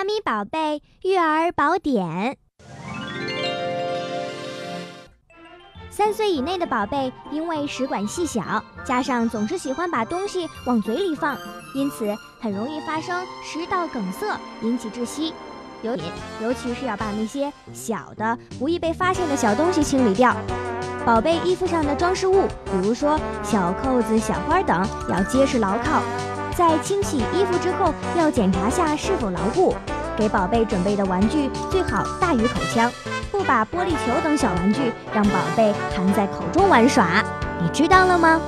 妈咪宝贝育儿宝典。三岁以内的宝贝，因为食管细小，加上总是喜欢把东西往嘴里放，因此很容易发生食道梗塞，引起窒息。尤其尤其是要把那些小的、不易被发现的小东西清理掉。宝贝衣服上的装饰物，比如说小扣子、小花等，要结实牢靠。在清洗衣服之后，要检查下是否牢固。给宝贝准备的玩具最好大于口腔，不把玻璃球等小玩具让宝贝含在口中玩耍。你知道了吗？